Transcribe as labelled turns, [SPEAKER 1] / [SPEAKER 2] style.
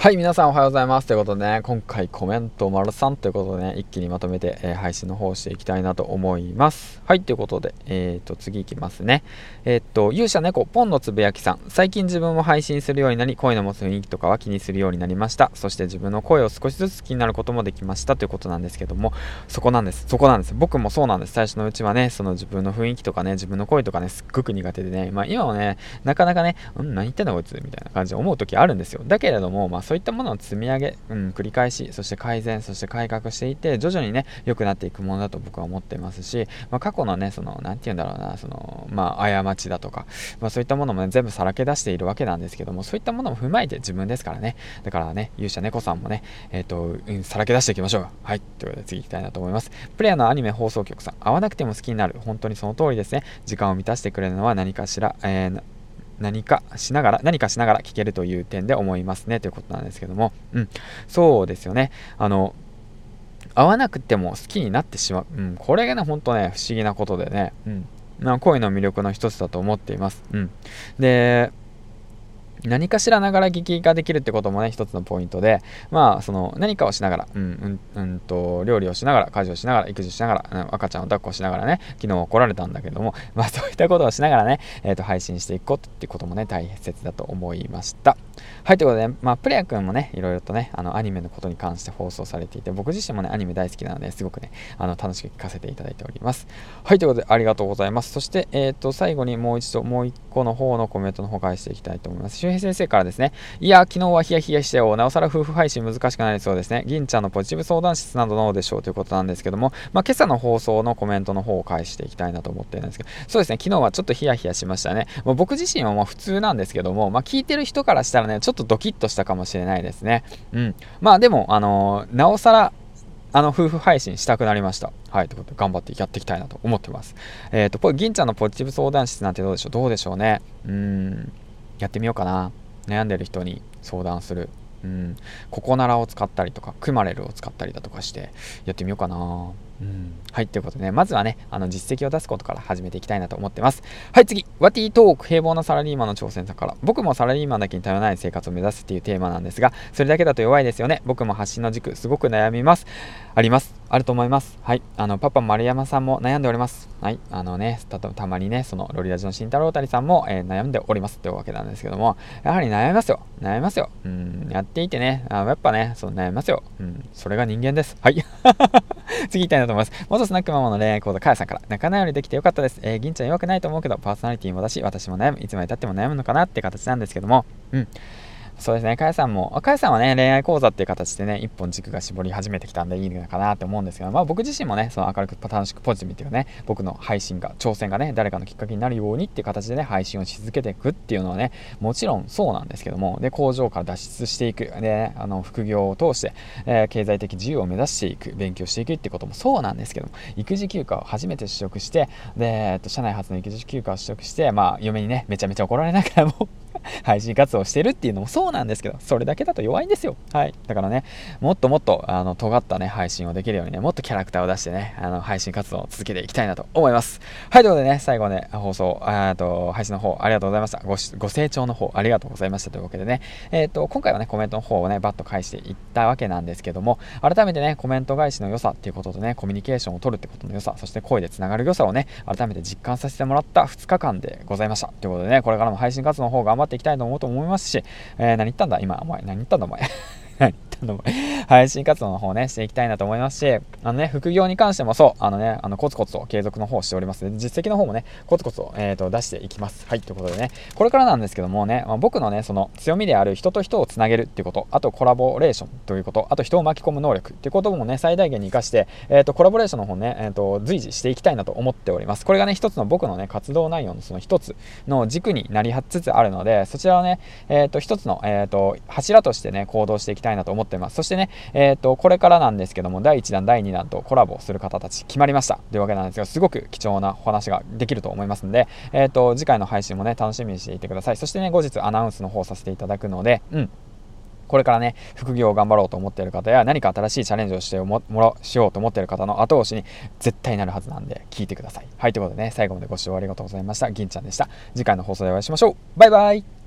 [SPEAKER 1] はい、皆さんおはようございます。ということでね、今回コメント丸3ということでね、一気にまとめて、えー、配信の方をしていきたいなと思います。はい、ということで、えっ、ー、と、次いきますね。えっ、と、勇者猫ポンのつぶやきさん。最近自分も配信するようになり、声の持つ雰囲気とかは気にするようになりました。そして自分の声を少しずつ気になることもできましたということなんですけども、そこなんです。そこなんです。僕もそうなんです。最初のうちはね、その自分の雰囲気とかね、自分の声とかね、すっごく苦手でね、まあ今はね、なかなかね、うん、何言ってんだこいつみたいな感じで思う時あるんですよ。だけれども、まあそういったものを積み上げ、うん、繰り返しそして改善そして改革していて徐々にね良くなっていくものだと僕は思ってますし、まあ、過去のねその何て言うんだろうなそのまあ過ちだとか、まあ、そういったものもね全部さらけ出しているわけなんですけどもそういったものも踏まえて自分ですからね。だからね勇者猫さんもねえっ、ー、と、うん、さらけ出していきましょう。はいということで次行きたいなと思います。プレイヤーのアニメ放送局さん会わなくても好きになる。本当にその通りですね。時間を満たしてくれるのは何かしら、えー何かしながら、何かしながら聞けるという点で思いますねということなんですけども、うん、そうですよね。あの、会わなくても好きになってしまう。うん、これがね、ほんとね、不思議なことでね、うん、まあ、恋の魅力の一つだと思っています。うん。で、何かしらながら聞きができるってこともね、一つのポイントで、まあ、その、何かをしながら、うん、うん、うんと、料理をしながら、家事をしながら、育児しながら、赤ちゃんを抱っこしながらね、昨日怒られたんだけども、まあ、そういったことをしながらね、えっ、ー、と、配信していこうってこともね、大切だと思いました。はい、ということで、まあ、プレア君もね、いろいろとね、あの、アニメのことに関して放送されていて、僕自身もね、アニメ大好きなので、すごくね、あの、楽しく聞かせていただいております。はい、ということで、ありがとうございます。そして、えっ、ー、と、最後にもう一度、もう一個の方のコメントの方返していきたいと思います。周平先生からですね、いや、昨日はヒヤヒヤしてよ。なおさら夫婦配信難しくなりそうですね。銀ちゃんのポジティブ相談室などどうでしょうということなんですけども、まあ、今朝の放送のコメントの方を返していきたいなと思ってるんですけど、そうですね、昨日はちょっとヒヤヒヤしましたね。もう僕自身はもう普通なんですけども、まあ、聞いてる人からしたらね、ねちょっとドキッとしたかもしれないですね。うん。まあでも、あのー、なおさら、あの夫婦配信したくなりました。はい、ということで頑張ってやっていきたいなと思ってます。えっ、ー、と、銀ちゃんのポジティブ相談室なんてどうでしょう？どうでしょうね？うん、やってみようかな。悩んでる人に相談する。うん、ココナラを使ったりとか、クマレルを使ったりだとかしてやってみようかな。うん、はい、ということでね、まずはね、あの実績を出すことから始めていきたいなと思ってます。はい、次、ワティトーク、平凡なサラリーマンの挑戦者から、僕もサラリーマンだけに頼らない生活を目指すっていうテーマなんですが、それだけだと弱いですよね。僕も発信の軸、すごく悩みます。あります。あると思います。はい、あの、パパ丸山さんも悩んでおります。はい、あのね、たたまにね、そのロリラジの慎太郎谷さんも、えー、悩んでおりますというわけなんですけども、やはり悩みますよ。悩みますよ。うん、やっていてね、あやっぱね、その悩みますよ。うん、それが人間です。はい。次行きたいなと思います。元スナックママの恋愛講座、かやさんから、仲直りできてよかったです。えー、銀ちゃん弱くないと思うけど、パーソナリティもだし、私も悩む、いつまでたっても悩むのかなって形なんですけども、うん。そうですね、かやさんも、かやさんはね、恋愛講座っていう形でね、一本軸が絞り始めてきたんでいいのかなって思うんですけど、まあ僕自身もね、その明るく楽しくポジティブっていうかね、僕の配信が、挑戦がね、誰かのきっかけになるようにっていう形でね、配信をし続けていくっていうのはね、もちろんそうなんですけども、で、工場から脱出していく、で、ね、あの、副業を通して、えー、経済的自由を目指していく、勉強していくってこともそうなんですけども、育児休暇を初めて取得して、で、えっと、社内初の育児休暇を取得して、まあ、嫁にね、めちゃめちゃ怒られながらも 配信活動してるっていうのもそうなんですけど、それだけだと弱いんですよ。はい。だからね、もっともっと、あの、尖ったね、配信をできるようにね、もっとキャラクターを出してね、あの、配信活動を続けていきたいなと思います。はい、ということでね、最後ね、放送、えっと、配信の方、ありがとうございました。ご、ご清聴の方、ありがとうございましたというわけでね、えっ、と、今回はね、コメントの方をね、バッと返していったわけなんですけども、改めてね、コメント返しの良さっていうこととね、コミュニケーションを取るってことの良さ、そして声でつながる良さをね、改めて実感させてもらった2日間でございました。ということでね、これからも配信活動の方頑張っていきたいと思うと思いますし、えー、何言ったんだ？今、お前、何言ったんだ？お前。何の配信活動の方ね、していきたいなと思いますし、あのね、副業に関してもそう、あのね、あの、コツコツと継続の方しておりますので、実績の方もね、コツコツと、え、ー、と、出していきます。はい、ということでね、これからなんですけどもね、まあ、僕のね、その強みである人と人をつなげるっていうこと、あとコラボレーションということ、あと人を巻き込む能力っていうこともね、最大限に活かして、え、ー、と、コラボレーションの方ね、え、ー、と、随時していきたいなと思っております。これがね、一つの僕のね、活動内容のその一つの軸になりつつあるので、そちらをね、えっ、と、一つの、えっ、と、柱としてね、行動していきたいたいなと思ってます。そしてね、えっ、と、これからなんですけども、第1弾、第2弾とコラボする方たち決まりましたというわけなんですが、すごく貴重なお話ができると思いますので、えっ、と、次回の配信もね、楽しみにしていてください。そしてね、後日アナウンスの方させていただくので、うん。これからね、副業を頑張ろうと思っている方や、何か新しいチャレンジをしてもらしようと思っている方の後押しに絶対なるはずなんで、聞いてください。はい、ということでね、最後までご視聴ありがとうございました。銀ちゃんでした。次回の放送でお会いしましょう。バイバイ